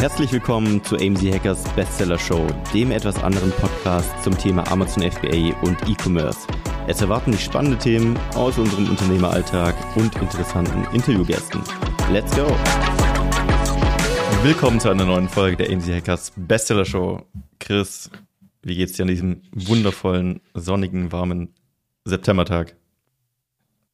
Herzlich willkommen zu AMZ Hackers Bestseller Show, dem etwas anderen Podcast zum Thema Amazon FBA und E-Commerce. Es erwarten dich spannende Themen aus unserem Unternehmeralltag und interessanten Interviewgästen. Let's go! Willkommen zu einer neuen Folge der AMZ Hackers Bestseller Show. Chris, wie geht's dir an diesem wundervollen, sonnigen, warmen Septembertag?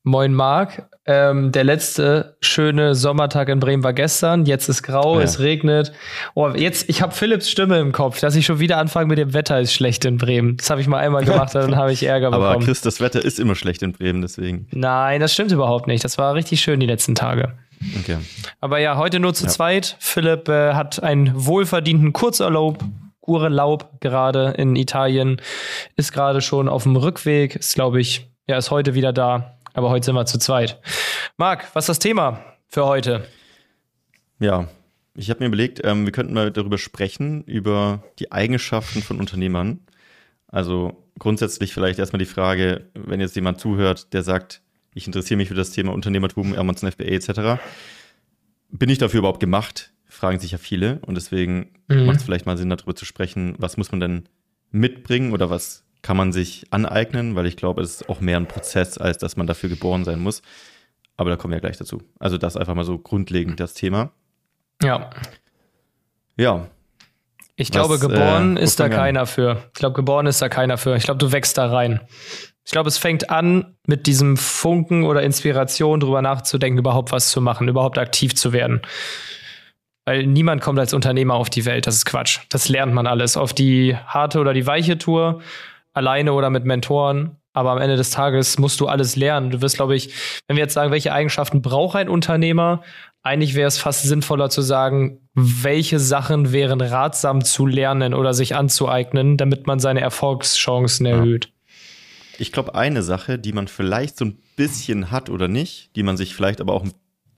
Moin Marc, ähm, der letzte schöne Sommertag in Bremen war gestern. Jetzt ist grau, ja. es regnet. Oh, jetzt, ich habe Philipps Stimme im Kopf, dass ich schon wieder anfange mit dem Wetter ist schlecht in Bremen. Das habe ich mal einmal gemacht, dann habe ich Ärger bekommen. Aber Chris, das Wetter ist immer schlecht in Bremen, deswegen. Nein, das stimmt überhaupt nicht. Das war richtig schön die letzten Tage. Okay. Aber ja, heute nur zu ja. zweit. Philipp äh, hat einen wohlverdienten Kurzurlaub Urlaub gerade in Italien, ist gerade schon auf dem Rückweg, ist glaube ich, ja, ist heute wieder da aber heute sind wir zu zweit. Marc, was ist das Thema für heute? Ja, ich habe mir überlegt, ähm, wir könnten mal darüber sprechen, über die Eigenschaften von Unternehmern. Also grundsätzlich vielleicht erstmal die Frage, wenn jetzt jemand zuhört, der sagt, ich interessiere mich für das Thema Unternehmertum, Amazon FBA etc. Bin ich dafür überhaupt gemacht? Fragen sich ja viele. Und deswegen mhm. macht es vielleicht mal Sinn, darüber zu sprechen, was muss man denn mitbringen oder was kann man sich aneignen, weil ich glaube, es ist auch mehr ein Prozess, als dass man dafür geboren sein muss. Aber da kommen wir gleich dazu. Also das ist einfach mal so grundlegend das Thema. Ja. Ja. Ich glaube, Was, geboren äh, ist da keiner für. Ich glaube, geboren ist da keiner für. Ich glaube, du wächst da rein. Ich glaube, es fängt an, mit diesem Funken oder Inspiration drüber nachzudenken, überhaupt was zu machen, überhaupt aktiv zu werden. Weil niemand kommt als Unternehmer auf die Welt. Das ist Quatsch. Das lernt man alles. Auf die harte oder die weiche Tour alleine oder mit Mentoren. Aber am Ende des Tages musst du alles lernen. Du wirst, glaube ich, wenn wir jetzt sagen, welche Eigenschaften braucht ein Unternehmer, eigentlich wäre es fast sinnvoller zu sagen, welche Sachen wären ratsam zu lernen oder sich anzueignen, damit man seine Erfolgschancen erhöht. Ich glaube, eine Sache, die man vielleicht so ein bisschen hat oder nicht, die man sich vielleicht aber auch,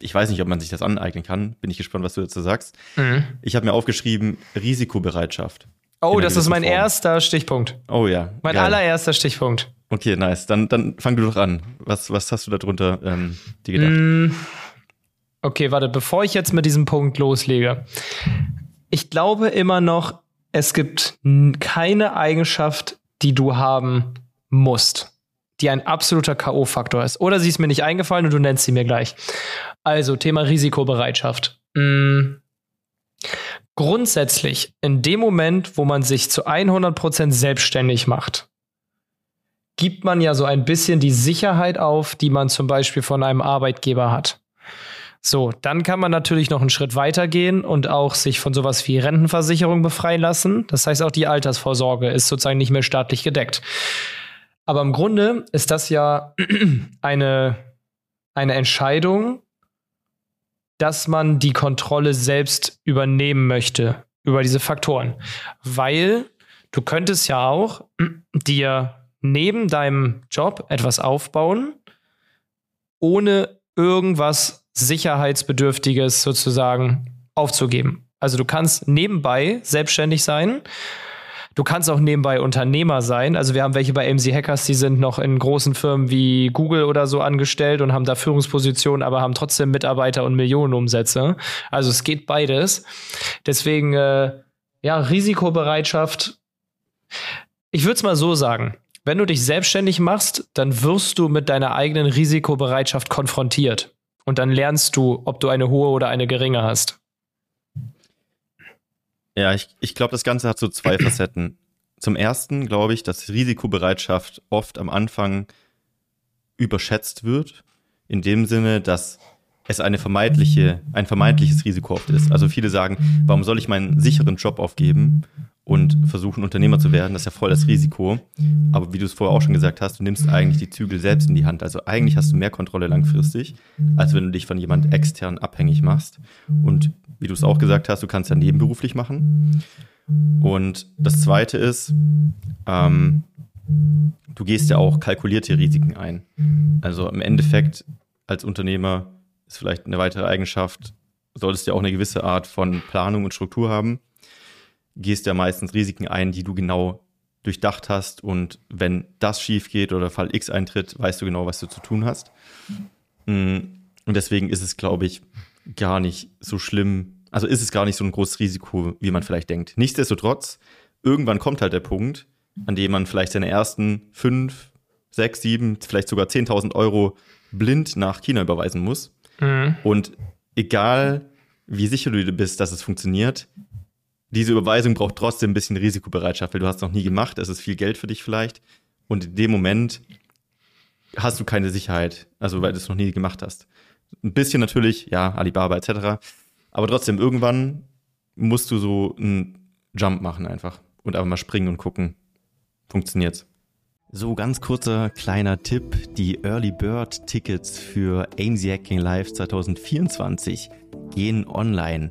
ich weiß nicht, ob man sich das aneignen kann, bin ich gespannt, was du dazu sagst. Mhm. Ich habe mir aufgeschrieben, Risikobereitschaft. Oh, das ist mein Form. erster Stichpunkt. Oh ja. Mein geil. allererster Stichpunkt. Okay, nice. Dann, dann fang du doch an. Was, was hast du darunter ähm, dir gedacht? Mm, okay, warte, bevor ich jetzt mit diesem Punkt loslege. Ich glaube immer noch, es gibt keine Eigenschaft, die du haben musst, die ein absoluter K.O.-Faktor ist. Oder sie ist mir nicht eingefallen und du nennst sie mir gleich. Also, Thema Risikobereitschaft. Mm, grundsätzlich in dem Moment, wo man sich zu 100% selbstständig macht, gibt man ja so ein bisschen die Sicherheit auf, die man zum Beispiel von einem Arbeitgeber hat. So, dann kann man natürlich noch einen Schritt weiter gehen und auch sich von sowas wie Rentenversicherung befreien lassen. Das heißt, auch die Altersvorsorge ist sozusagen nicht mehr staatlich gedeckt. Aber im Grunde ist das ja eine, eine Entscheidung, dass man die Kontrolle selbst übernehmen möchte über diese Faktoren. Weil du könntest ja auch dir neben deinem Job etwas aufbauen, ohne irgendwas Sicherheitsbedürftiges sozusagen aufzugeben. Also du kannst nebenbei selbstständig sein Du kannst auch nebenbei Unternehmer sein. Also wir haben welche bei MC Hackers, die sind noch in großen Firmen wie Google oder so angestellt und haben da Führungspositionen, aber haben trotzdem Mitarbeiter und Millionenumsätze. Also es geht beides. Deswegen, äh, ja, Risikobereitschaft. Ich würde es mal so sagen. Wenn du dich selbstständig machst, dann wirst du mit deiner eigenen Risikobereitschaft konfrontiert. Und dann lernst du, ob du eine hohe oder eine geringe hast. Ja, ich, ich glaube, das Ganze hat so zwei Facetten. Zum ersten glaube ich, dass Risikobereitschaft oft am Anfang überschätzt wird, in dem Sinne, dass es eine vermeintliche, ein vermeintliches Risiko oft ist. Also viele sagen, warum soll ich meinen sicheren Job aufgeben und versuchen, Unternehmer zu werden? Das ist ja voll das Risiko. Aber wie du es vorher auch schon gesagt hast, du nimmst eigentlich die Zügel selbst in die Hand. Also eigentlich hast du mehr Kontrolle langfristig, als wenn du dich von jemand extern abhängig machst. Und wie du es auch gesagt hast, du kannst ja nebenberuflich machen. Und das Zweite ist, ähm, du gehst ja auch kalkulierte Risiken ein. Also im Endeffekt als Unternehmer ist vielleicht eine weitere Eigenschaft, solltest du ja auch eine gewisse Art von Planung und Struktur haben. Gehst ja meistens Risiken ein, die du genau durchdacht hast und wenn das schief geht oder Fall X eintritt, weißt du genau, was du zu tun hast. Mm, und deswegen ist es, glaube ich, gar nicht so schlimm, Also ist es gar nicht so ein großes Risiko, wie man vielleicht denkt. Nichtsdestotrotz, irgendwann kommt halt der Punkt, an dem man vielleicht seine ersten fünf, sechs, sieben, vielleicht sogar 10.000 Euro blind nach China überweisen muss. Mhm. Und egal, wie sicher du bist, dass es funktioniert, diese Überweisung braucht trotzdem ein bisschen Risikobereitschaft, weil du hast noch nie gemacht, es ist viel Geld für dich vielleicht. Und in dem Moment hast du keine Sicherheit, also weil du es noch nie gemacht hast. Ein bisschen natürlich, ja, Alibaba etc. Aber trotzdem, irgendwann musst du so einen Jump machen einfach und einfach mal springen und gucken, funktioniert's. So, ganz kurzer kleiner Tipp. Die Early Bird Tickets für AMZ Hacking Live 2024 gehen online.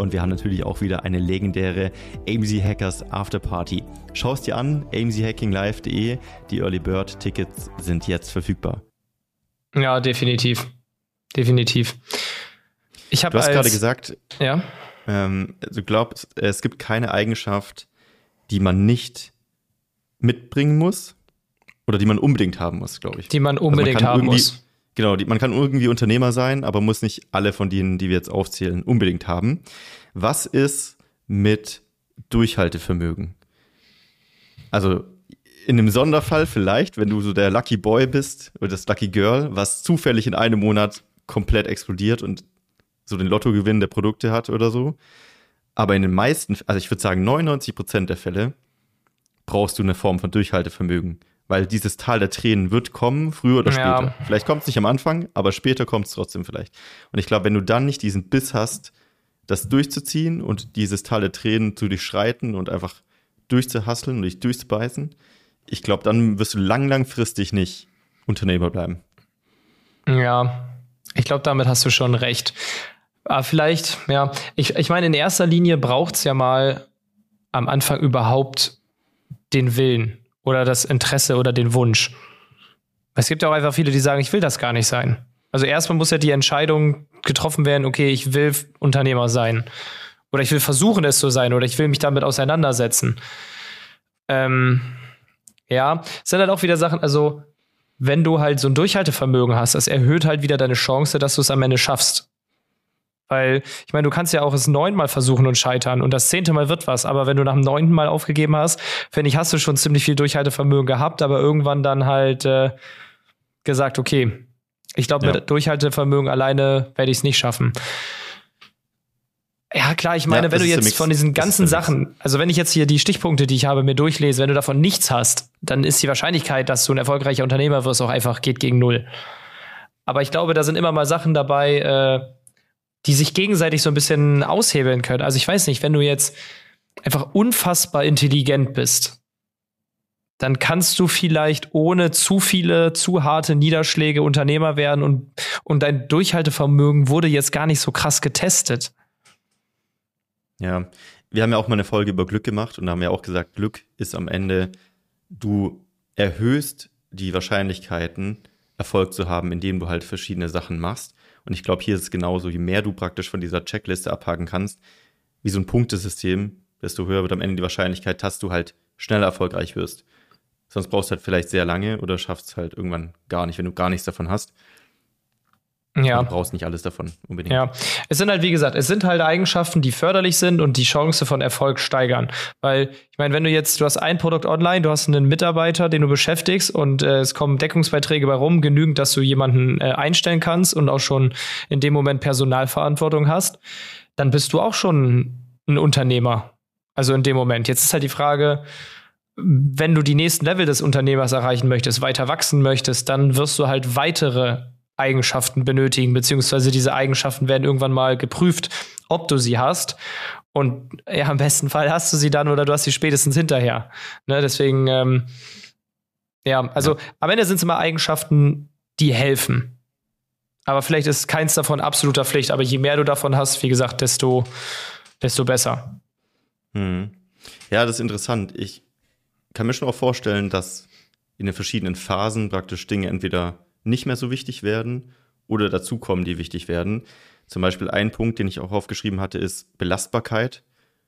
wir haben natürlich auch wieder eine legendäre AMZ Hackers Afterparty. Schau es dir an, amzhackinglive.de. Die Early Bird Tickets sind jetzt verfügbar. Ja, definitiv. Definitiv. Ich du hast gerade gesagt, ja. Ähm, du glaubst, es gibt keine Eigenschaft, die man nicht mitbringen muss oder die man unbedingt haben muss, glaube ich. Die man unbedingt also man haben muss. Genau, die, man kann irgendwie Unternehmer sein, aber muss nicht alle von denen, die wir jetzt aufzählen, unbedingt haben. Was ist mit Durchhaltevermögen? Also in einem Sonderfall vielleicht, wenn du so der Lucky Boy bist oder das Lucky Girl, was zufällig in einem Monat komplett explodiert und so den Lottogewinn der Produkte hat oder so. Aber in den meisten, also ich würde sagen 99 Prozent der Fälle brauchst du eine Form von Durchhaltevermögen weil dieses Tal der Tränen wird kommen, früher oder später. Ja. Vielleicht kommt es nicht am Anfang, aber später kommt es trotzdem vielleicht. Und ich glaube, wenn du dann nicht diesen Biss hast, das durchzuziehen und dieses Tal der Tränen zu durchschreiten und einfach durchzuhasseln und dich durchzubeißen, ich glaube, dann wirst du lang, langfristig nicht Unternehmer bleiben. Ja, ich glaube, damit hast du schon recht. Aber vielleicht, ja, ich, ich meine, in erster Linie braucht es ja mal am Anfang überhaupt den Willen oder das Interesse oder den Wunsch. Es gibt ja auch einfach viele, die sagen, ich will das gar nicht sein. Also erstmal muss ja die Entscheidung getroffen werden, okay, ich will Unternehmer sein. Oder ich will versuchen, es zu sein. Oder ich will mich damit auseinandersetzen. Ähm, ja, es sind halt auch wieder Sachen, also wenn du halt so ein Durchhaltevermögen hast, das erhöht halt wieder deine Chance, dass du es am Ende schaffst. Weil, ich meine, du kannst ja auch es neunmal versuchen und scheitern und das zehnte Mal wird was. Aber wenn du nach dem neunten Mal aufgegeben hast, finde ich, hast du schon ziemlich viel Durchhaltevermögen gehabt, aber irgendwann dann halt äh, gesagt, okay, ich glaube, ja. mit Durchhaltevermögen alleine werde ich es nicht schaffen. Ja, klar, ich meine, ja, wenn du jetzt von diesen ganzen Sachen, also wenn ich jetzt hier die Stichpunkte, die ich habe, mir durchlese, wenn du davon nichts hast, dann ist die Wahrscheinlichkeit, dass du ein erfolgreicher Unternehmer wirst, auch einfach geht gegen null. Aber ich glaube, da sind immer mal Sachen dabei, äh, die sich gegenseitig so ein bisschen aushebeln können. Also ich weiß nicht, wenn du jetzt einfach unfassbar intelligent bist, dann kannst du vielleicht ohne zu viele, zu harte Niederschläge Unternehmer werden und, und dein Durchhaltevermögen wurde jetzt gar nicht so krass getestet. Ja, wir haben ja auch mal eine Folge über Glück gemacht und haben ja auch gesagt, Glück ist am Ende, du erhöhst die Wahrscheinlichkeiten, Erfolg zu haben, indem du halt verschiedene Sachen machst. Und ich glaube, hier ist es genauso, je mehr du praktisch von dieser Checkliste abhaken kannst, wie so ein Punktesystem, desto höher wird am Ende die Wahrscheinlichkeit, dass du halt schneller erfolgreich wirst. Sonst brauchst du halt vielleicht sehr lange oder schaffst es halt irgendwann gar nicht, wenn du gar nichts davon hast. Ja. Du brauchst nicht alles davon unbedingt. Ja, es sind halt, wie gesagt, es sind halt Eigenschaften, die förderlich sind und die Chance von Erfolg steigern. Weil, ich meine, wenn du jetzt, du hast ein Produkt online, du hast einen Mitarbeiter, den du beschäftigst und äh, es kommen Deckungsbeiträge bei rum, genügend, dass du jemanden äh, einstellen kannst und auch schon in dem Moment Personalverantwortung hast, dann bist du auch schon ein Unternehmer. Also in dem Moment. Jetzt ist halt die Frage, wenn du die nächsten Level des Unternehmers erreichen möchtest, weiter wachsen möchtest, dann wirst du halt weitere Eigenschaften benötigen, beziehungsweise diese Eigenschaften werden irgendwann mal geprüft, ob du sie hast. Und ja, im besten Fall hast du sie dann oder du hast sie spätestens hinterher. Ne, deswegen, ähm, ja, also am Ende sind es immer Eigenschaften, die helfen. Aber vielleicht ist keins davon absoluter Pflicht. Aber je mehr du davon hast, wie gesagt, desto, desto besser. Hm. Ja, das ist interessant. Ich kann mir schon auch vorstellen, dass in den verschiedenen Phasen praktisch Dinge entweder nicht mehr so wichtig werden oder dazukommen, die wichtig werden. Zum Beispiel ein Punkt, den ich auch aufgeschrieben hatte, ist Belastbarkeit.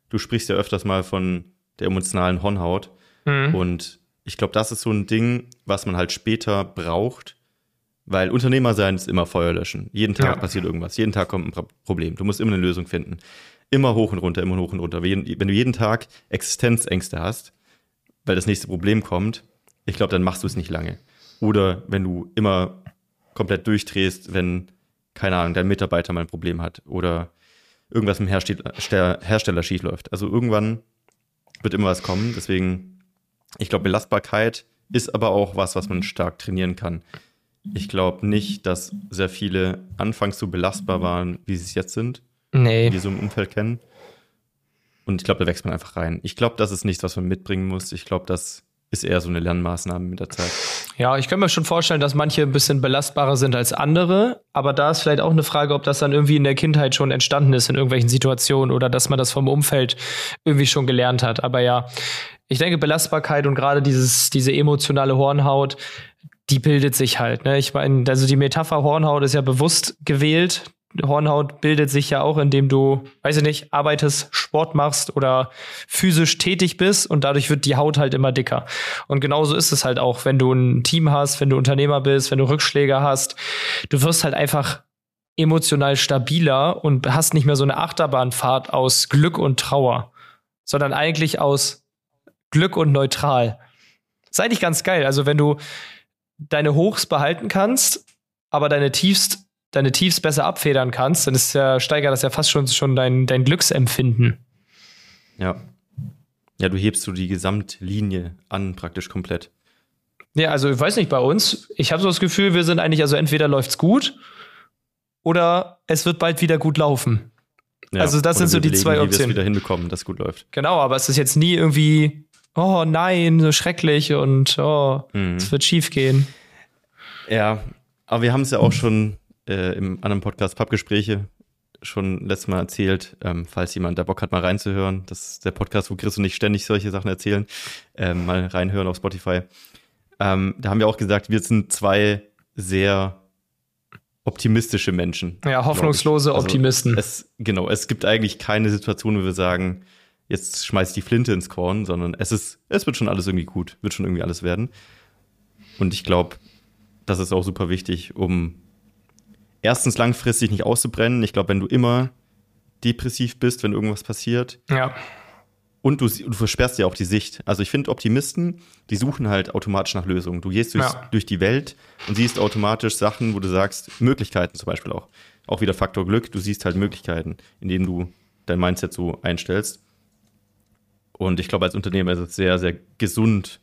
Du sprichst ja öfters mal von der emotionalen Hornhaut. Mhm. Und ich glaube, das ist so ein Ding, was man halt später braucht, weil Unternehmer sein ist immer Feuer löschen. Jeden Tag ja. passiert irgendwas, jeden Tag kommt ein Problem. Du musst immer eine Lösung finden. Immer hoch und runter, immer hoch und runter. Wenn du jeden Tag Existenzängste hast, weil das nächste Problem kommt, ich glaube, dann machst du es nicht lange. Oder wenn du immer komplett durchdrehst, wenn, keine Ahnung, dein Mitarbeiter mal ein Problem hat oder irgendwas im Hersteller, Hersteller schief läuft. Also irgendwann wird immer was kommen. Deswegen, ich glaube, Belastbarkeit ist aber auch was, was man stark trainieren kann. Ich glaube nicht, dass sehr viele anfangs so belastbar waren, wie sie es jetzt sind. Nee. Die so im Umfeld kennen. Und ich glaube, da wächst man einfach rein. Ich glaube, das ist nichts, was man mitbringen muss. Ich glaube, das ist eher so eine Lernmaßnahme mit der Zeit. Ja, ich kann mir schon vorstellen, dass manche ein bisschen belastbarer sind als andere, aber da ist vielleicht auch eine Frage, ob das dann irgendwie in der Kindheit schon entstanden ist in irgendwelchen Situationen oder dass man das vom Umfeld irgendwie schon gelernt hat. Aber ja, ich denke, Belastbarkeit und gerade dieses, diese emotionale Hornhaut, die bildet sich halt. Ne? Ich meine, also die Metapher Hornhaut ist ja bewusst gewählt. Hornhaut bildet sich ja auch, indem du, weiß ich nicht, arbeitest, Sport machst oder physisch tätig bist und dadurch wird die Haut halt immer dicker. Und genauso ist es halt auch, wenn du ein Team hast, wenn du Unternehmer bist, wenn du Rückschläge hast. Du wirst halt einfach emotional stabiler und hast nicht mehr so eine Achterbahnfahrt aus Glück und Trauer, sondern eigentlich aus Glück und neutral. ist eigentlich ganz geil. Also wenn du deine Hochs behalten kannst, aber deine Tiefst deine Tiefs besser abfedern kannst, dann ist ja, steigert das ja fast schon, schon dein, dein Glücksempfinden. Ja. Ja, du hebst so die Gesamtlinie an, praktisch komplett. Ja, also ich weiß nicht, bei uns, ich habe so das Gefühl, wir sind eigentlich, also entweder läuft's gut oder es wird bald wieder gut laufen. Ja, also das sind so die zwei Optionen. Wie wir es wieder hinbekommen, dass gut läuft. Genau, aber es ist jetzt nie irgendwie, oh nein, so schrecklich und oh, mhm. es wird schief gehen. Ja, aber wir haben es ja auch schon äh, im anderen Podcast Pappgespräche schon letztes Mal erzählt, ähm, falls jemand da Bock hat, mal reinzuhören. Das ist der Podcast, wo Chris und ich ständig solche Sachen erzählen. Ähm, mal reinhören auf Spotify. Ähm, da haben wir auch gesagt, wir sind zwei sehr optimistische Menschen. Ja, hoffnungslose also Optimisten. Es, genau, es gibt eigentlich keine Situation, wo wir sagen, jetzt schmeißt die Flinte ins Korn, sondern es ist, es wird schon alles irgendwie gut, wird schon irgendwie alles werden. Und ich glaube, das ist auch super wichtig, um erstens langfristig nicht auszubrennen. Ich glaube, wenn du immer depressiv bist, wenn irgendwas passiert. Ja. Und du, du versperrst ja auch die Sicht. Also ich finde, Optimisten, die suchen halt automatisch nach Lösungen. Du gehst durch, ja. durch die Welt und siehst automatisch Sachen, wo du sagst, Möglichkeiten zum Beispiel auch. Auch wieder Faktor Glück, du siehst halt Möglichkeiten, indem du dein Mindset so einstellst. Und ich glaube, als Unternehmer ist es sehr, sehr gesund,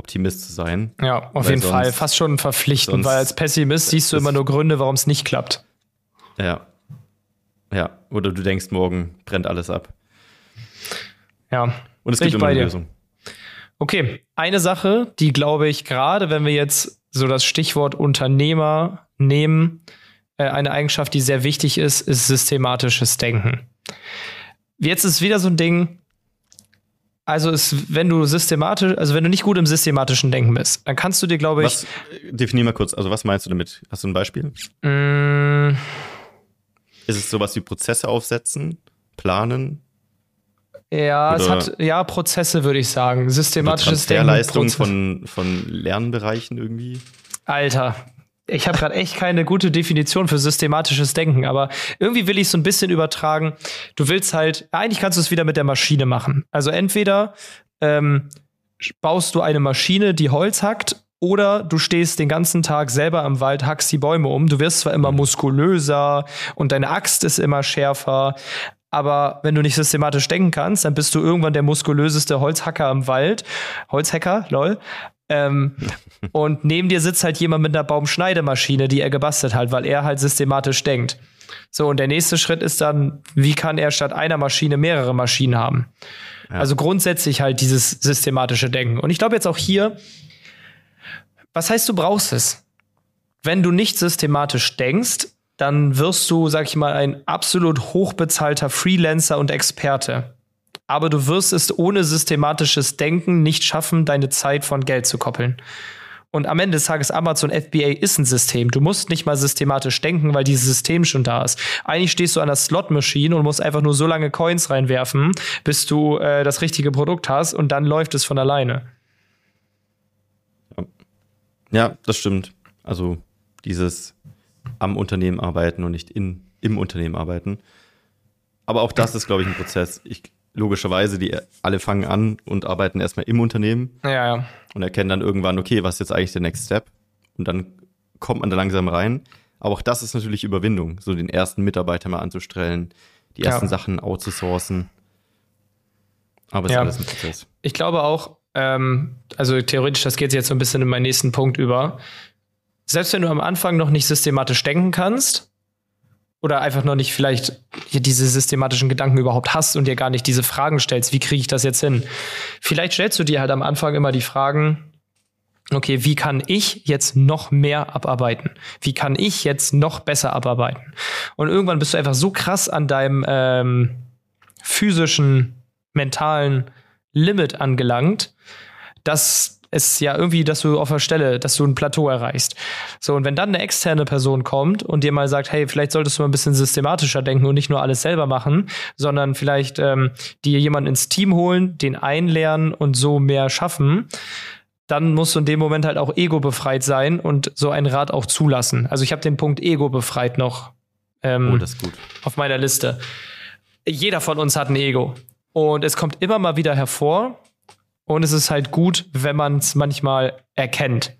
Optimist zu sein. Ja, auf jeden Fall. Fast schon verpflichtend, weil als Pessimist siehst du immer nur Gründe, warum es nicht klappt. Ja. Ja. Oder du denkst, morgen brennt alles ab. Ja. Und es gibt immer eine Lösung. Okay, eine Sache, die glaube ich gerade, wenn wir jetzt so das Stichwort Unternehmer nehmen, äh, eine Eigenschaft, die sehr wichtig ist, ist systematisches Denken. Jetzt ist wieder so ein Ding, also ist, wenn du systematisch, also wenn du nicht gut im systematischen Denken bist, dann kannst du dir, glaube ich. Was, definier mal kurz, also was meinst du damit? Hast du ein Beispiel? Mm. Ist es sowas wie Prozesse aufsetzen, planen? Ja, Oder es hat ja Prozesse, würde ich sagen. Systematisches Denken. Leistung von, von Lernbereichen irgendwie. Alter, ich habe gerade echt keine gute Definition für systematisches Denken, aber irgendwie will ich so ein bisschen übertragen. Du willst halt, eigentlich kannst du es wieder mit der Maschine machen. Also entweder ähm, baust du eine Maschine, die Holz hackt, oder du stehst den ganzen Tag selber am Wald, hackst die Bäume um. Du wirst zwar immer muskulöser und deine Axt ist immer schärfer, aber wenn du nicht systematisch denken kannst, dann bist du irgendwann der muskulöseste Holzhacker im Wald. Holzhacker, lol. Ähm, und neben dir sitzt halt jemand mit einer Baumschneidemaschine, die er gebastelt hat, weil er halt systematisch denkt. So, und der nächste Schritt ist dann, wie kann er statt einer Maschine mehrere Maschinen haben? Ja. Also grundsätzlich halt dieses systematische Denken. Und ich glaube jetzt auch hier, was heißt, du brauchst es? wenn du nicht systematisch denkst, dann wirst du, sag ich mal, ein absolut hochbezahlter Freelancer und Experte. Aber du wirst es ohne systematisches Denken nicht schaffen, deine Zeit von Geld zu koppeln. Und am Ende des Tages Amazon FBA ist ein System. Du musst nicht mal systematisch denken, weil dieses System schon da ist. Eigentlich stehst du an der Slot-Machine und musst einfach nur so lange Coins reinwerfen, bis du äh, das richtige Produkt hast und dann läuft es von alleine. Ja, das stimmt. Also dieses am Unternehmen arbeiten und nicht in, im Unternehmen arbeiten. Aber auch das ist, glaube ich, ein Prozess. Ich, logischerweise, die alle fangen an und arbeiten erstmal im Unternehmen. Ja, ja. Und erkennen dann irgendwann, okay, was ist jetzt eigentlich der Next Step? Und dann kommt man da langsam rein. Aber auch das ist natürlich Überwindung, so den ersten Mitarbeiter mal anzustellen, die ersten ja. Sachen outzusourcen. Aber es ja. ist alles ein Prozess. Ich glaube auch, ähm, also theoretisch, das geht jetzt so ein bisschen in meinen nächsten Punkt über selbst wenn du am Anfang noch nicht systematisch denken kannst oder einfach noch nicht vielleicht diese systematischen Gedanken überhaupt hast und dir gar nicht diese Fragen stellst, wie kriege ich das jetzt hin? Vielleicht stellst du dir halt am Anfang immer die Fragen, okay, wie kann ich jetzt noch mehr abarbeiten? Wie kann ich jetzt noch besser abarbeiten? Und irgendwann bist du einfach so krass an deinem ähm, physischen, mentalen Limit angelangt, dass ist ja irgendwie, dass du auf der Stelle, dass du ein Plateau erreichst. So, und wenn dann eine externe Person kommt und dir mal sagt, hey, vielleicht solltest du mal ein bisschen systematischer denken und nicht nur alles selber machen, sondern vielleicht ähm, dir jemanden ins Team holen, den einlernen und so mehr schaffen, dann musst du in dem Moment halt auch ego befreit sein und so einen Rat auch zulassen. Also ich habe den Punkt ego befreit noch ähm, oh, auf meiner Liste. Jeder von uns hat ein Ego. Und es kommt immer mal wieder hervor, und es ist halt gut, wenn man es manchmal erkennt.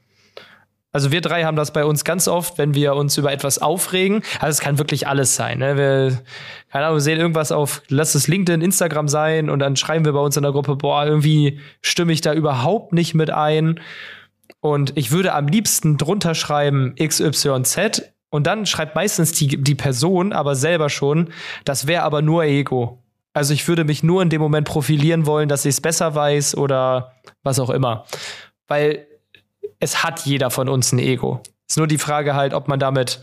Also wir drei haben das bei uns ganz oft, wenn wir uns über etwas aufregen. Also es kann wirklich alles sein. Ne? Wir, keine Ahnung, sehen irgendwas auf, lass es LinkedIn, Instagram sein und dann schreiben wir bei uns in der Gruppe, boah, irgendwie stimme ich da überhaupt nicht mit ein. Und ich würde am liebsten drunter schreiben XYZ und dann schreibt meistens die, die Person aber selber schon, das wäre aber nur Ego. Also ich würde mich nur in dem Moment profilieren wollen, dass ich es besser weiß oder was auch immer. Weil es hat jeder von uns ein Ego. Ist nur die Frage halt, ob man damit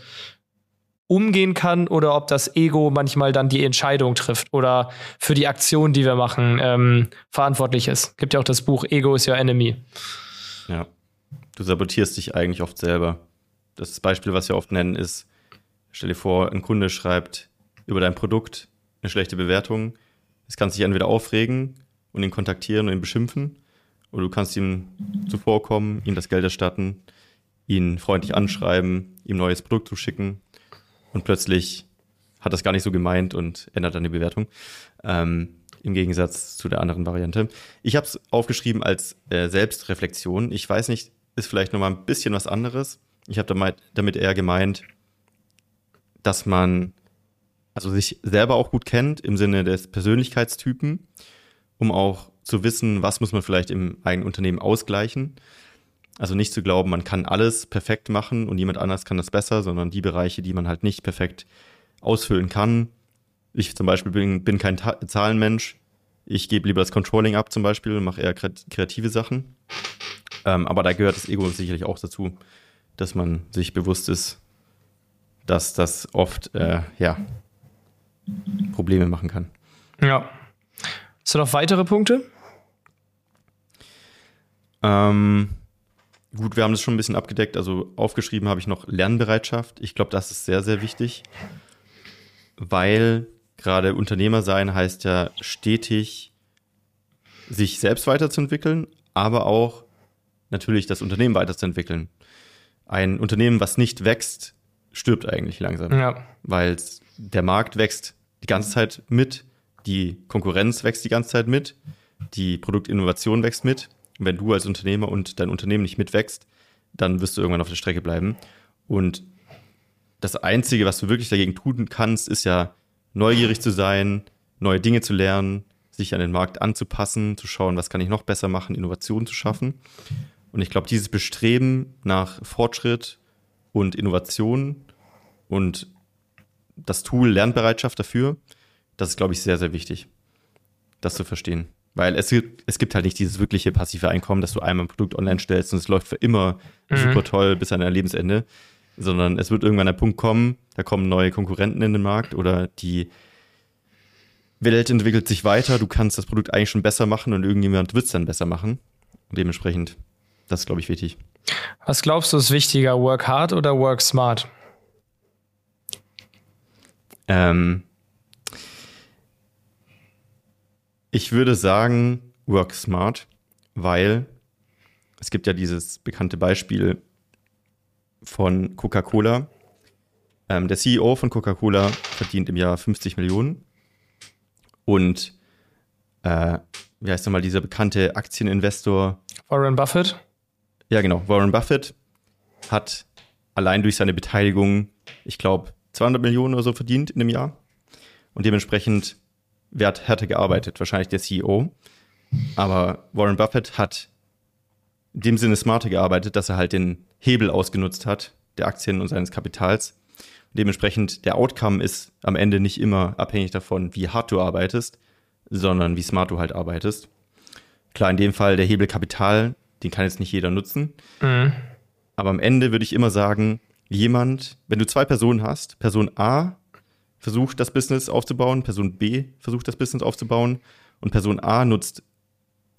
umgehen kann oder ob das Ego manchmal dann die Entscheidung trifft oder für die Aktion, die wir machen, ähm, verantwortlich ist. Gibt ja auch das Buch Ego is your enemy. Ja. Du sabotierst dich eigentlich oft selber. Das Beispiel, was wir oft nennen, ist, stell dir vor, ein Kunde schreibt über dein Produkt eine schlechte Bewertung. Es kannst dich entweder aufregen und ihn kontaktieren und ihn beschimpfen, oder du kannst ihm zuvorkommen, ihm das Geld erstatten, ihn freundlich anschreiben, ihm neues Produkt zuschicken und plötzlich hat das gar nicht so gemeint und ändert dann die Bewertung. Ähm, Im Gegensatz zu der anderen Variante. Ich habe es aufgeschrieben als äh, Selbstreflexion. Ich weiß nicht, ist vielleicht nochmal ein bisschen was anderes. Ich habe damit eher gemeint, dass man also sich selber auch gut kennt im Sinne des Persönlichkeitstypen, um auch zu wissen, was muss man vielleicht im eigenen Unternehmen ausgleichen. Also nicht zu glauben, man kann alles perfekt machen und jemand anders kann das besser, sondern die Bereiche, die man halt nicht perfekt ausfüllen kann. Ich zum Beispiel bin, bin kein Ta Zahlenmensch. Ich gebe lieber das Controlling ab zum Beispiel und mache eher kreative Sachen. Ähm, aber da gehört das Ego sicherlich auch dazu, dass man sich bewusst ist, dass das oft äh, ja Probleme machen kann. Ja. Hast du noch weitere Punkte? Ähm, gut, wir haben das schon ein bisschen abgedeckt. Also aufgeschrieben habe ich noch Lernbereitschaft. Ich glaube, das ist sehr, sehr wichtig, weil gerade Unternehmer sein heißt ja stetig sich selbst weiterzuentwickeln, aber auch natürlich das Unternehmen weiterzuentwickeln. Ein Unternehmen, was nicht wächst, stirbt eigentlich langsam, ja. weil der Markt wächst die ganze Zeit mit, die Konkurrenz wächst die ganze Zeit mit, die Produktinnovation wächst mit. Und wenn du als Unternehmer und dein Unternehmen nicht mitwächst, dann wirst du irgendwann auf der Strecke bleiben. Und das Einzige, was du wirklich dagegen tun kannst, ist ja neugierig zu sein, neue Dinge zu lernen, sich an den Markt anzupassen, zu schauen, was kann ich noch besser machen, Innovationen zu schaffen. Und ich glaube, dieses Bestreben nach Fortschritt und Innovation und das Tool Lernbereitschaft dafür, das ist, glaube ich, sehr, sehr wichtig, das zu verstehen. Weil es gibt, es gibt halt nicht dieses wirkliche passive Einkommen, dass du einmal ein Produkt online stellst und es läuft für immer mhm. super toll bis an dein Lebensende. sondern es wird irgendwann ein Punkt kommen, da kommen neue Konkurrenten in den Markt oder die Welt entwickelt sich weiter, du kannst das Produkt eigentlich schon besser machen und irgendjemand wird es dann besser machen. Und dementsprechend, das ist, glaube ich, wichtig. Was glaubst du ist wichtiger, work hard oder work smart? Ähm, ich würde sagen, work smart, weil es gibt ja dieses bekannte Beispiel von Coca-Cola. Ähm, der CEO von Coca-Cola verdient im Jahr 50 Millionen und äh, wie heißt nochmal dieser bekannte Aktieninvestor? Warren Buffett. Ja, genau. Warren Buffett hat allein durch seine Beteiligung, ich glaube, 200 Millionen oder so verdient in dem Jahr. Und dementsprechend wird härter gearbeitet, wahrscheinlich der CEO. Aber Warren Buffett hat in dem Sinne smarter gearbeitet, dass er halt den Hebel ausgenutzt hat, der Aktien und seines Kapitals. Dementsprechend, der Outcome ist am Ende nicht immer abhängig davon, wie hart du arbeitest, sondern wie smart du halt arbeitest. Klar, in dem Fall der Hebel Kapital, den kann jetzt nicht jeder nutzen. Mhm. Aber am Ende würde ich immer sagen, jemand, wenn du zwei Personen hast, Person A versucht das Business aufzubauen, Person B versucht das Business aufzubauen und Person A nutzt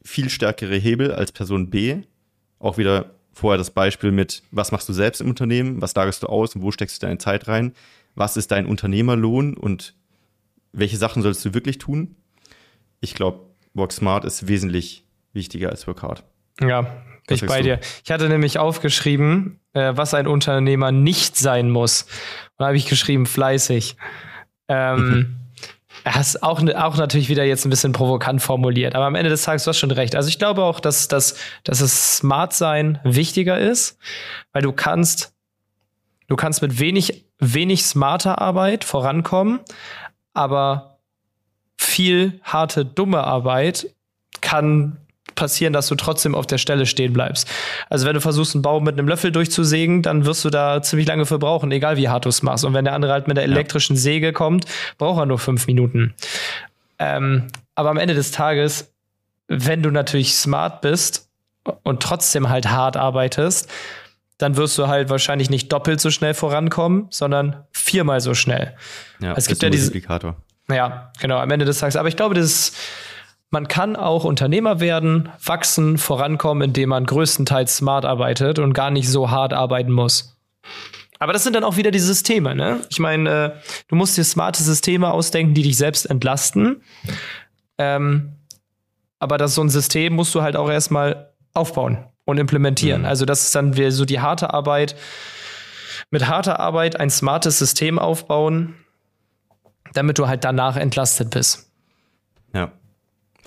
viel stärkere Hebel als Person B. Auch wieder vorher das Beispiel mit, was machst du selbst im Unternehmen, was lagerst du aus und wo steckst du deine Zeit rein, was ist dein Unternehmerlohn und welche Sachen sollst du wirklich tun. Ich glaube, Work Smart ist wesentlich wichtiger als Work Hard. Ja, ich bei du? dir. Ich hatte nämlich aufgeschrieben, äh, was ein Unternehmer nicht sein muss. Und da habe ich geschrieben, fleißig. Ähm, mhm. Er ist auch, auch natürlich wieder jetzt ein bisschen provokant formuliert, aber am Ende des Tages du hast schon recht. Also ich glaube auch, dass, dass, dass es smart sein wichtiger ist, weil du kannst, du kannst mit wenig, wenig smarter Arbeit vorankommen, aber viel harte, dumme Arbeit kann passieren, dass du trotzdem auf der Stelle stehen bleibst. Also wenn du versuchst, einen Baum mit einem Löffel durchzusägen, dann wirst du da ziemlich lange für brauchen, egal wie hart du es machst. Und wenn der andere halt mit der elektrischen. Säge kommt, braucht er nur fünf Minuten. Ähm, aber am Ende des Tages, wenn du natürlich smart bist und trotzdem halt hart arbeitest, dann wirst du halt wahrscheinlich nicht doppelt so schnell vorankommen, sondern viermal so schnell. Ja, es gibt ja diesen Ja, genau, am Ende des Tages. Aber ich glaube, das ist man kann auch Unternehmer werden, wachsen, vorankommen, indem man größtenteils smart arbeitet und gar nicht so hart arbeiten muss. Aber das sind dann auch wieder die Systeme, ne? Ich meine, äh, du musst dir smarte Systeme ausdenken, die dich selbst entlasten. Ähm, aber das so ein System musst du halt auch erstmal aufbauen und implementieren. Mhm. Also das ist dann wieder so die harte Arbeit. Mit harter Arbeit ein smartes System aufbauen, damit du halt danach entlastet bist. Ja.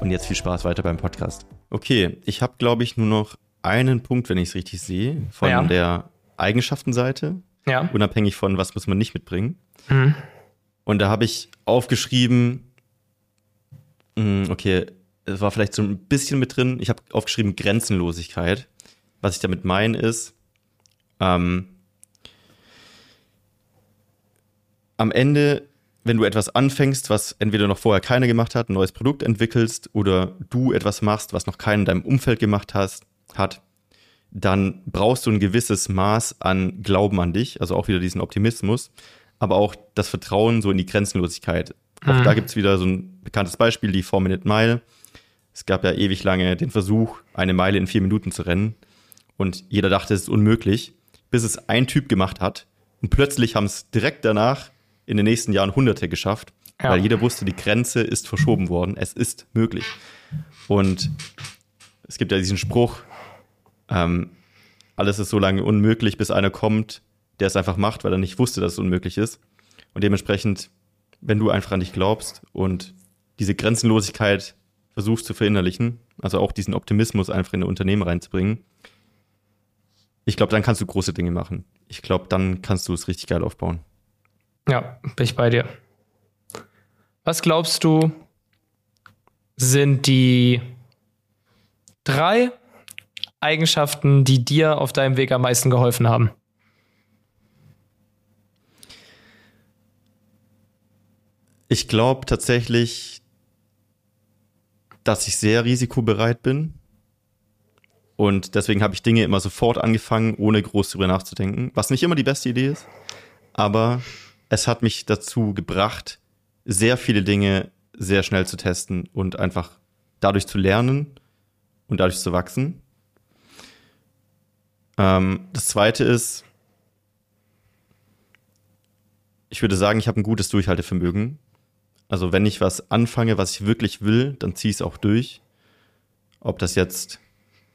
und jetzt viel Spaß weiter beim Podcast. Okay, ich habe, glaube ich, nur noch einen Punkt, wenn ich es richtig sehe, von ja. der Eigenschaftenseite. Ja. Unabhängig von, was muss man nicht mitbringen. Mhm. Und da habe ich aufgeschrieben, hm, okay, es war vielleicht so ein bisschen mit drin. Ich habe aufgeschrieben Grenzenlosigkeit. Was ich damit meine ist, ähm, am Ende, wenn du etwas anfängst, was entweder noch vorher keiner gemacht hat, ein neues Produkt entwickelst oder du etwas machst, was noch keiner in deinem Umfeld gemacht hast, hat, dann brauchst du ein gewisses Maß an Glauben an dich, also auch wieder diesen Optimismus, aber auch das Vertrauen so in die Grenzenlosigkeit. Auch Mhm. da gibt es wieder so ein bekanntes Beispiel, die Four-Minute Mile. Es gab ja ewig lange den Versuch, eine Meile in vier Minuten zu rennen. Und jeder dachte, es ist unmöglich, bis es ein Typ gemacht hat. Und plötzlich haben es direkt danach in den nächsten Jahren Hunderte geschafft, Ja. weil jeder wusste, die Grenze ist verschoben worden. Es ist möglich. Und es gibt ja diesen Spruch, ähm, alles ist so lange unmöglich, bis einer kommt, der es einfach macht, weil er nicht wusste, dass es unmöglich ist. Und dementsprechend, wenn du einfach an dich glaubst und diese Grenzenlosigkeit versuchst zu verinnerlichen, also auch diesen Optimismus einfach in ein Unternehmen reinzubringen, ich glaube, dann kannst du große Dinge machen. Ich glaube, dann kannst du es richtig geil aufbauen. Ja, bin ich bei dir. Was glaubst du, sind die drei Eigenschaften, die dir auf deinem Weg am meisten geholfen haben? Ich glaube tatsächlich, dass ich sehr risikobereit bin. Und deswegen habe ich Dinge immer sofort angefangen, ohne groß drüber nachzudenken. Was nicht immer die beste Idee ist. Aber es hat mich dazu gebracht, sehr viele Dinge sehr schnell zu testen und einfach dadurch zu lernen und dadurch zu wachsen. Ähm, das zweite ist, ich würde sagen, ich habe ein gutes Durchhaltevermögen. Also wenn ich was anfange, was ich wirklich will, dann ziehe ich es auch durch. Ob das jetzt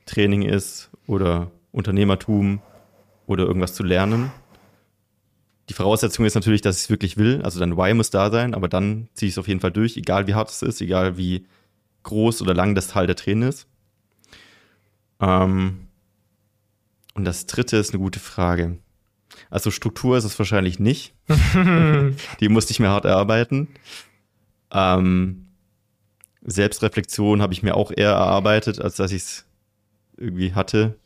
Training ist oder Unternehmertum oder irgendwas zu lernen. Die Voraussetzung ist natürlich, dass ich es wirklich will. Also dein Why muss da sein, aber dann ziehe ich es auf jeden Fall durch, egal wie hart es ist, egal wie groß oder lang das Teil der Träne ist. Ähm und das dritte ist eine gute Frage. Also Struktur ist es wahrscheinlich nicht. Die musste ich mir hart erarbeiten. Ähm, Selbstreflexion habe ich mir auch eher erarbeitet, als dass ich es irgendwie hatte.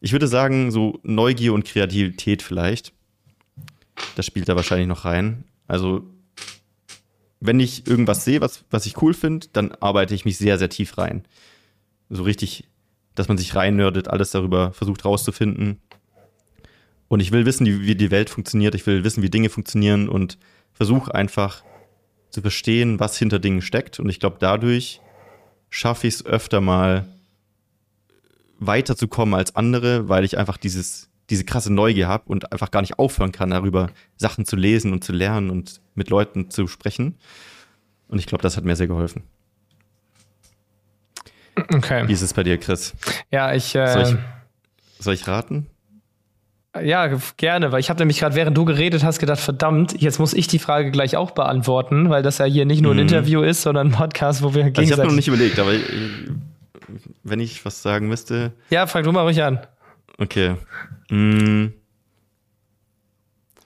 Ich würde sagen, so Neugier und Kreativität vielleicht. Das spielt da wahrscheinlich noch rein. Also, wenn ich irgendwas sehe, was, was ich cool finde, dann arbeite ich mich sehr, sehr tief rein. So richtig, dass man sich reinnördet, alles darüber versucht rauszufinden. Und ich will wissen, wie, die Welt funktioniert. Ich will wissen, wie Dinge funktionieren und versuche einfach zu verstehen, was hinter Dingen steckt. Und ich glaube, dadurch schaffe ich es öfter mal weiterzukommen als andere, weil ich einfach dieses, diese krasse Neugier habe und einfach gar nicht aufhören kann, darüber Sachen zu lesen und zu lernen und mit Leuten zu sprechen. Und ich glaube, das hat mir sehr geholfen. Okay. Wie ist es bei dir, Chris? Ja, ich. Äh, Soll ich, soll ich raten? Ja, gerne, weil ich habe nämlich gerade, während du geredet hast, gedacht, verdammt, jetzt muss ich die Frage gleich auch beantworten, weil das ja hier nicht nur ein Mhm. Interview ist, sondern ein Podcast, wo wir Also ich habe gegenseitig... noch nicht überlegt, aber ich, wenn ich was sagen müsste. ja, fang du mal ruhig an. Okay. Mm.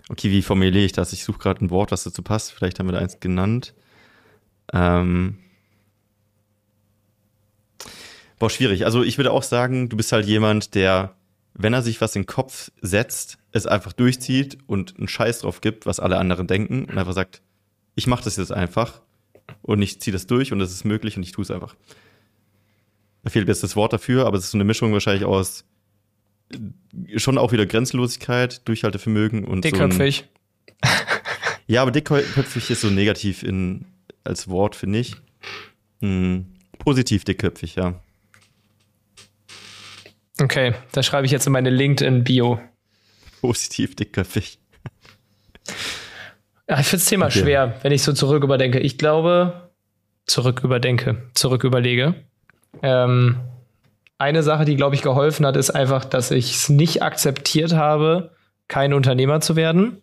Okay, wie formuliere ich das? Ich suche gerade ein Wort, was dazu passt. Vielleicht haben wir da eins genannt. Ähm. Boah, schwierig. Also ich würde auch sagen, du bist halt jemand, der, wenn er sich was in den Kopf setzt, es einfach durchzieht und einen Scheiß drauf gibt, was alle anderen denken und einfach sagt, ich mache das jetzt einfach und ich ziehe das durch und es ist möglich und ich tue es einfach. Da fehlt jetzt das Wort dafür, aber es ist so eine Mischung wahrscheinlich aus schon auch wieder Grenzenlosigkeit, Durchhaltevermögen und Dickköpfig. So ein, ja, aber dickköpfig ist so negativ in, als Wort, finde ich. Hm, positiv dickköpfig, ja. Okay, das schreibe ich jetzt in meine LinkedIn-Bio. Positiv dickköpfig. Ja, ich finde das Thema Okay. schwer, wenn ich so zurück überdenke. Ich glaube, zurück überdenke, zurück überlege. Ähm, eine Sache, die, glaube ich, geholfen hat, ist einfach, dass ich es nicht akzeptiert habe, kein Unternehmer zu werden.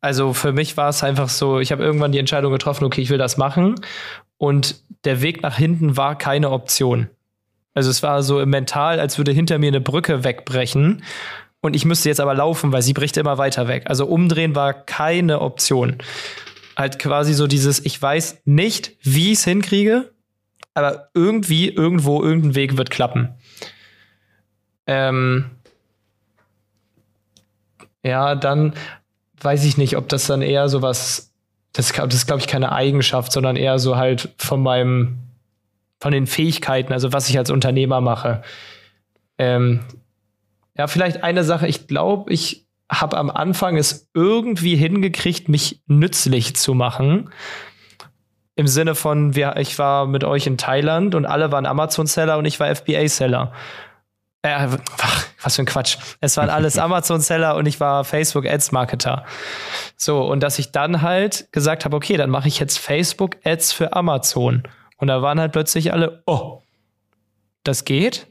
Also für mich war es einfach so, ich habe irgendwann die Entscheidung getroffen, okay, ich will das machen. Und der Weg nach hinten war keine Option. Also es war so mental, als würde hinter mir eine Brücke wegbrechen. Und ich müsste jetzt aber laufen, weil sie bricht immer weiter weg. Also umdrehen war keine Option. Halt quasi so dieses, ich weiß nicht, wie ich es hinkriege, aber irgendwie, irgendwo, irgendein Weg wird klappen. Ähm ja, dann, weiß ich nicht, ob das dann eher so was, das, das ist, glaube ich, keine Eigenschaft, sondern eher so halt von meinem, von den Fähigkeiten, also was ich als Unternehmer mache. Ähm, ja, vielleicht eine Sache, ich glaube, ich habe am Anfang es irgendwie hingekriegt, mich nützlich zu machen. Im Sinne von, wir, ich war mit euch in Thailand und alle waren Amazon-Seller und ich war FBA-Seller. Äh, ach, was für ein Quatsch. Es waren alles Amazon-Seller und ich war Facebook-Ads-Marketer. So, und dass ich dann halt gesagt habe, okay, dann mache ich jetzt Facebook-Ads für Amazon. Und da waren halt plötzlich alle, oh, das geht?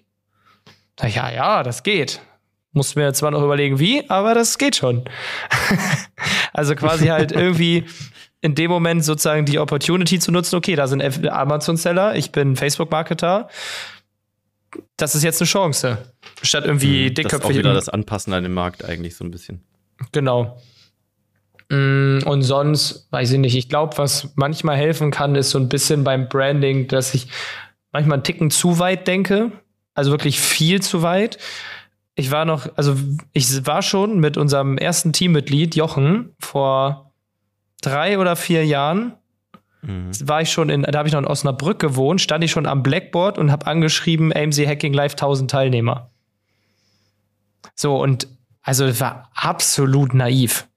Ja, ja, das geht. Mussten mir zwar noch überlegen, wie, aber das geht schon. also quasi halt irgendwie in dem Moment sozusagen die Opportunity zu nutzen, okay, da sind Amazon-Seller, ich bin Facebook-Marketer. Das ist jetzt eine Chance. Statt irgendwie hm, dickköpfig. Das ist auch wieder das Anpassen an den Markt eigentlich so ein bisschen. Genau. Mm, und sonst, weiß ich nicht, ich glaube, was manchmal helfen kann, ist so ein bisschen beim Branding, dass ich manchmal einen Ticken zu weit denke. Also wirklich viel zu weit ich war noch, also ich war schon mit unserem ersten Teammitglied Jochen vor drei oder vier Jahren. Mhm. War ich schon in, da habe ich noch in Osnabrück gewohnt, stand ich schon am Blackboard und habe angeschrieben, AMC Hacking Live 1000 Teilnehmer. So, und also es war absolut naiv.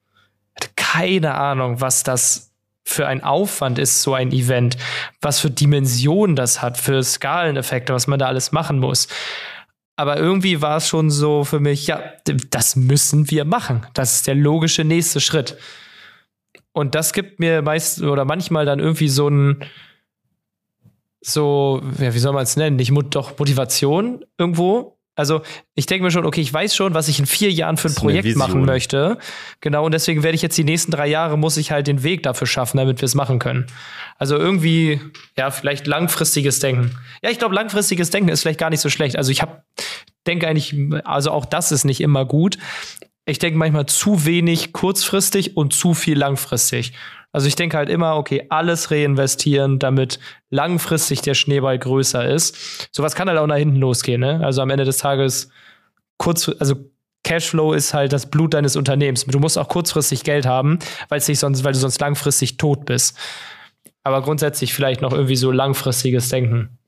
Hatte keine Ahnung, was das für ein Aufwand ist, so ein Event, was für Dimensionen das hat, für Skaleneffekte, was man da alles machen muss. Aber irgendwie war es schon so für mich, ja, das müssen wir machen. Das ist der logische nächste Schritt. Und das gibt mir meist oder manchmal dann irgendwie so ein, so, ja, wie soll man es nennen? Nicht doch Motivation irgendwo, also ich denke mir schon, okay, ich weiß schon, was ich in vier Jahren für ein Projekt machen möchte. Genau, und deswegen werde ich jetzt die nächsten drei Jahre, muss ich halt den Weg dafür schaffen, damit wir es machen können. Also irgendwie, ja, vielleicht langfristiges Denken. Ja, ich glaube, langfristiges Denken ist vielleicht gar nicht so schlecht. Also ich habe, denke eigentlich, also auch das ist nicht immer gut. Ich denke manchmal zu wenig kurzfristig und zu viel langfristig. Also ich denke halt immer, okay, alles reinvestieren, damit langfristig der Schneeball größer ist. Sowas kann halt auch nach hinten losgehen, ne? Also am Ende des Tages kurz, also Cashflow ist halt das Blut deines Unternehmens. Du musst auch kurzfristig Geld haben, weil es nicht sonst, weil du sonst langfristig tot bist. Aber grundsätzlich vielleicht noch irgendwie so langfristiges Denken.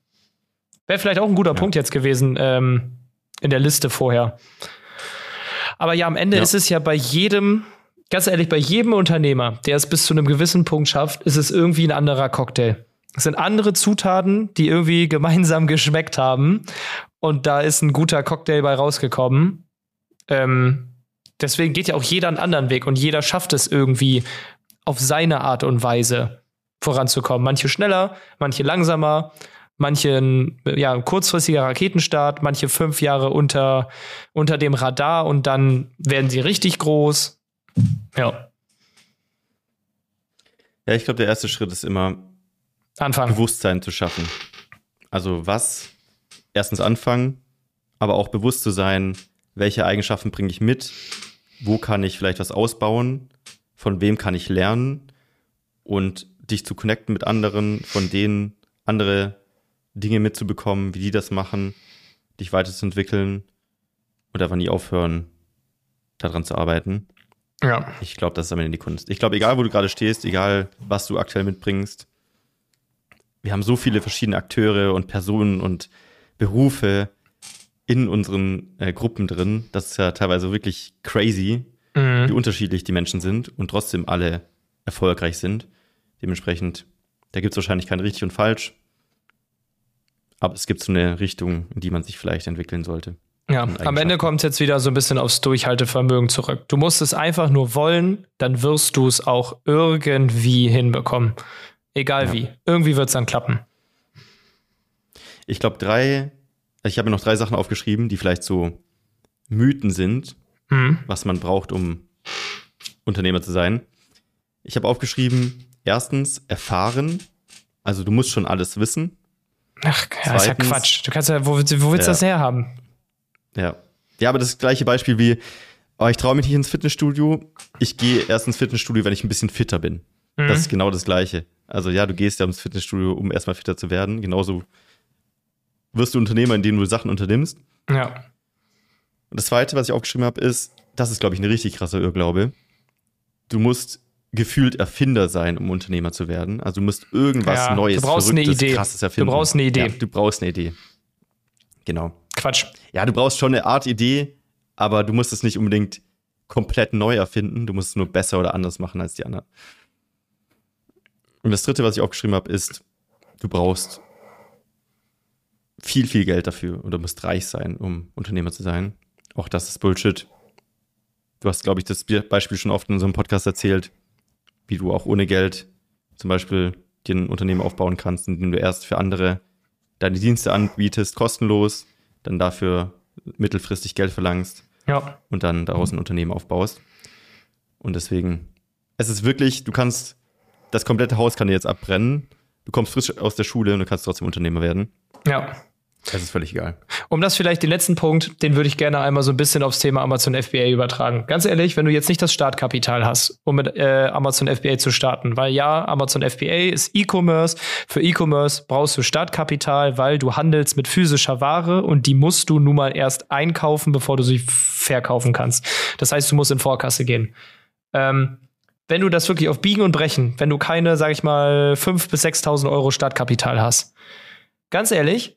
Wäre vielleicht auch ein guter ja. Punkt jetzt gewesen ähm, in der Liste vorher. Aber ja, am Ende ja. ist es ja bei jedem ganz ehrlich, bei jedem Unternehmer, der es bis zu einem gewissen Punkt schafft, ist es irgendwie ein anderer Cocktail. Es sind andere Zutaten, die irgendwie gemeinsam geschmeckt haben. Und da ist ein guter Cocktail bei rausgekommen. Ähm, deswegen geht ja auch jeder einen anderen Weg und jeder schafft es irgendwie auf seine Art und Weise voranzukommen. Manche schneller, manche langsamer, manche ja, ein kurzfristiger Raketenstart, manche fünf Jahre unter, unter dem Radar und dann werden sie richtig groß. Ja. Ja, ich glaube, der erste Schritt ist immer, anfangen. Bewusstsein zu schaffen. Also was? Erstens anfangen, aber auch bewusst zu sein, welche Eigenschaften bringe ich mit, wo kann ich vielleicht was ausbauen, von wem kann ich lernen und dich zu connecten mit anderen, von denen andere Dinge mitzubekommen, wie die das machen, dich weiterzuentwickeln und einfach nie aufhören, daran zu arbeiten. Ja. Ich glaube, das ist am Ende die Kunst. Ich glaube, egal wo du gerade stehst, egal was du aktuell mitbringst, wir haben so viele verschiedene Akteure und Personen und Berufe in unseren äh, Gruppen drin. Das ist ja teilweise wirklich crazy, mhm. wie unterschiedlich die Menschen sind und trotzdem alle erfolgreich sind. Dementsprechend, da gibt es wahrscheinlich kein richtig und falsch. Aber es gibt so eine Richtung, in die man sich vielleicht entwickeln sollte. Ja, am Ende kommt es jetzt wieder so ein bisschen aufs Durchhaltevermögen zurück. Du musst es einfach nur wollen, dann wirst du es auch irgendwie hinbekommen. Egal ja. wie. Irgendwie wird es dann klappen. Ich glaube, drei, ich habe mir noch drei Sachen aufgeschrieben, die vielleicht so Mythen sind, mhm. was man braucht, um Unternehmer zu sein. Ich habe aufgeschrieben, erstens, erfahren. Also du musst schon alles wissen. Ach, ja, Zweitens, ist ja Quatsch. Du kannst ja, wo, wo willst du ja. das herhaben? Ja. Ja, aber das gleiche Beispiel wie, oh, ich traue mich nicht ins Fitnessstudio. Ich gehe erst ins Fitnessstudio, wenn ich ein bisschen fitter bin. Mhm. Das ist genau das Gleiche. Also ja, du gehst ja ins Fitnessstudio, um erstmal fitter zu werden. Genauso wirst du Unternehmer, indem du Sachen unternimmst. Ja. Und das Zweite, was ich aufgeschrieben habe, ist, das ist, glaube ich, eine richtig krasse Irrglaube. du musst gefühlt Erfinder sein, um Unternehmer zu werden. Also du musst irgendwas Ja, Neues, du braust eine Idee. krasses erfinden. Du brauchst eine Idee. Ja, du brauchst eine Idee. Genau. Quatsch. Ja, du brauchst schon eine Art Idee, aber du musst es nicht unbedingt komplett neu erfinden. Du musst es nur besser oder anders machen als die anderen. Und das dritte, was ich aufgeschrieben habe, ist, du brauchst viel, viel Geld dafür oder musst reich sein, um Unternehmer zu sein. Auch das ist Bullshit. Du hast, glaube ich, das Beispiel schon oft in unserem Podcast erzählt, wie du auch ohne Geld zum Beispiel dir ein Unternehmen aufbauen kannst, indem du erst für andere deine Dienste anbietest, kostenlos, dann dafür mittelfristig Geld verlangst Ja. und dann daraus ein Unternehmen aufbaust. Und deswegen, es ist wirklich, du kannst, das komplette Haus kann dir jetzt abbrennen. Du kommst frisch aus der Schule und du kannst trotzdem Unternehmer werden. Ja. Es ist völlig egal. Um das vielleicht den letzten Punkt, den würde ich gerne einmal so ein bisschen aufs Thema Amazon FBA übertragen. Ganz ehrlich, wenn du jetzt nicht das Startkapital hast, um mit äh, Amazon FBA zu starten, weil ja, Amazon FBA ist E-Commerce. Für E-Commerce brauchst du Startkapital, weil du handelst mit physischer Ware und die musst du nun mal erst einkaufen, bevor du sie verkaufen kannst. Das heißt, du musst in Vorkasse gehen. Ähm, wenn du das wirklich auf Biegen und Brechen, wenn du keine, sag ich mal, 5.000 bis 6.000 Euro Startkapital hast, ganz ehrlich,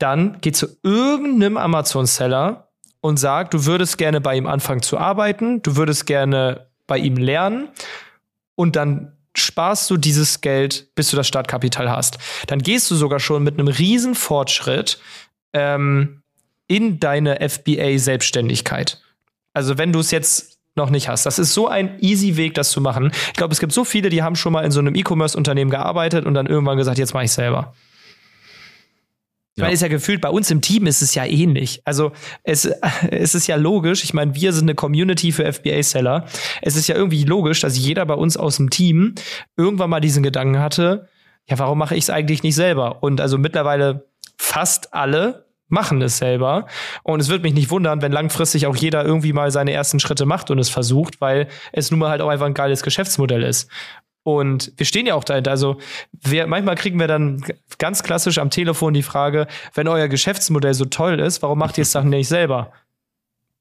dann geh zu irgendeinem Amazon-Seller und sag, du würdest gerne bei ihm anfangen zu arbeiten, du würdest gerne bei ihm lernen und dann sparst du dieses Geld, bis du das Startkapital hast. Dann gehst du sogar schon mit einem riesen Fortschritt ähm, in deine FBA-Selbstständigkeit. Also wenn du es jetzt noch nicht hast. Das ist so ein easy Weg, das zu machen. Ich glaube, es gibt so viele, die haben schon mal in so einem E-Commerce-Unternehmen gearbeitet und dann irgendwann gesagt, jetzt mache ich selber. Ich meine, ist ja gefühlt, bei uns im Team ist es ja ähnlich. Also es, es ist ja logisch, ich meine, wir sind eine Community für FBA-Seller. Es ist ja irgendwie logisch, dass jeder bei uns aus dem Team irgendwann mal diesen Gedanken hatte, ja, warum mache ich es eigentlich nicht selber? Und also mittlerweile fast alle machen es selber. Und es wird mich nicht wundern, wenn langfristig auch jeder irgendwie mal seine ersten Schritte macht und es versucht, weil es nun mal halt auch einfach ein geiles Geschäftsmodell ist. Und wir stehen ja auch dahinter. Also wir, manchmal kriegen wir dann ganz klassisch am Telefon die Frage, wenn euer Geschäftsmodell so toll ist, warum macht ihr es dann nicht selber?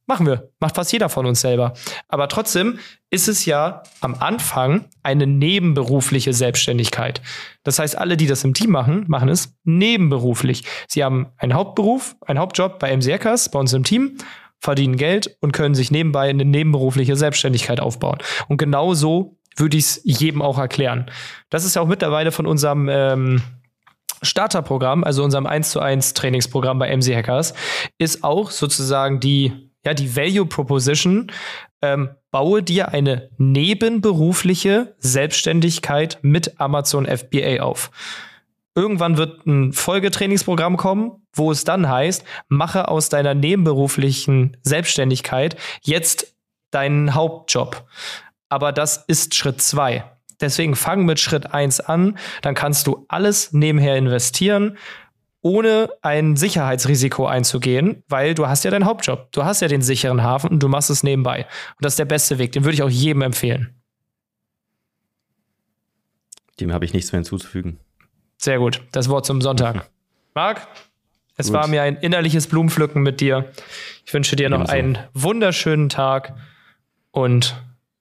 Machen wir. Macht fast jeder von uns selber. Aber trotzdem ist es ja am Anfang eine nebenberufliche Selbstständigkeit. Das heißt, alle, die das im Team machen, machen es nebenberuflich. Sie haben einen Hauptberuf, einen Hauptjob bei MC Hackers, bei uns im Team, verdienen Geld und können sich nebenbei eine nebenberufliche Selbstständigkeit aufbauen. Und genau so würde ich es jedem auch erklären. Das ist ja auch mittlerweile von unserem ähm, Starterprogramm, also unserem 1 zu 1 Trainingsprogramm bei MC Hackers, ist auch sozusagen die, ja, die Value Proposition. Ähm, baue dir eine nebenberufliche Selbstständigkeit mit Amazon FBA auf. Irgendwann wird ein Folgetrainingsprogramm kommen, wo es dann heißt, mache aus deiner nebenberuflichen Selbstständigkeit jetzt deinen Hauptjob. Aber das ist Schritt zwei. Deswegen fang mit Schritt eins an, dann kannst du alles nebenher investieren, ohne ein Sicherheitsrisiko einzugehen, weil du hast ja deinen Hauptjob. Du hast ja den sicheren Hafen und du machst es nebenbei. Und das ist der beste Weg. Den würde ich auch jedem empfehlen. Dem habe ich nichts mehr hinzuzufügen. Sehr gut. Das Wort zum Sonntag. Marc, es Gut. war mir ein innerliches Blumenpflücken mit dir. Ich wünsche dir noch Ebenso. einen wunderschönen Tag und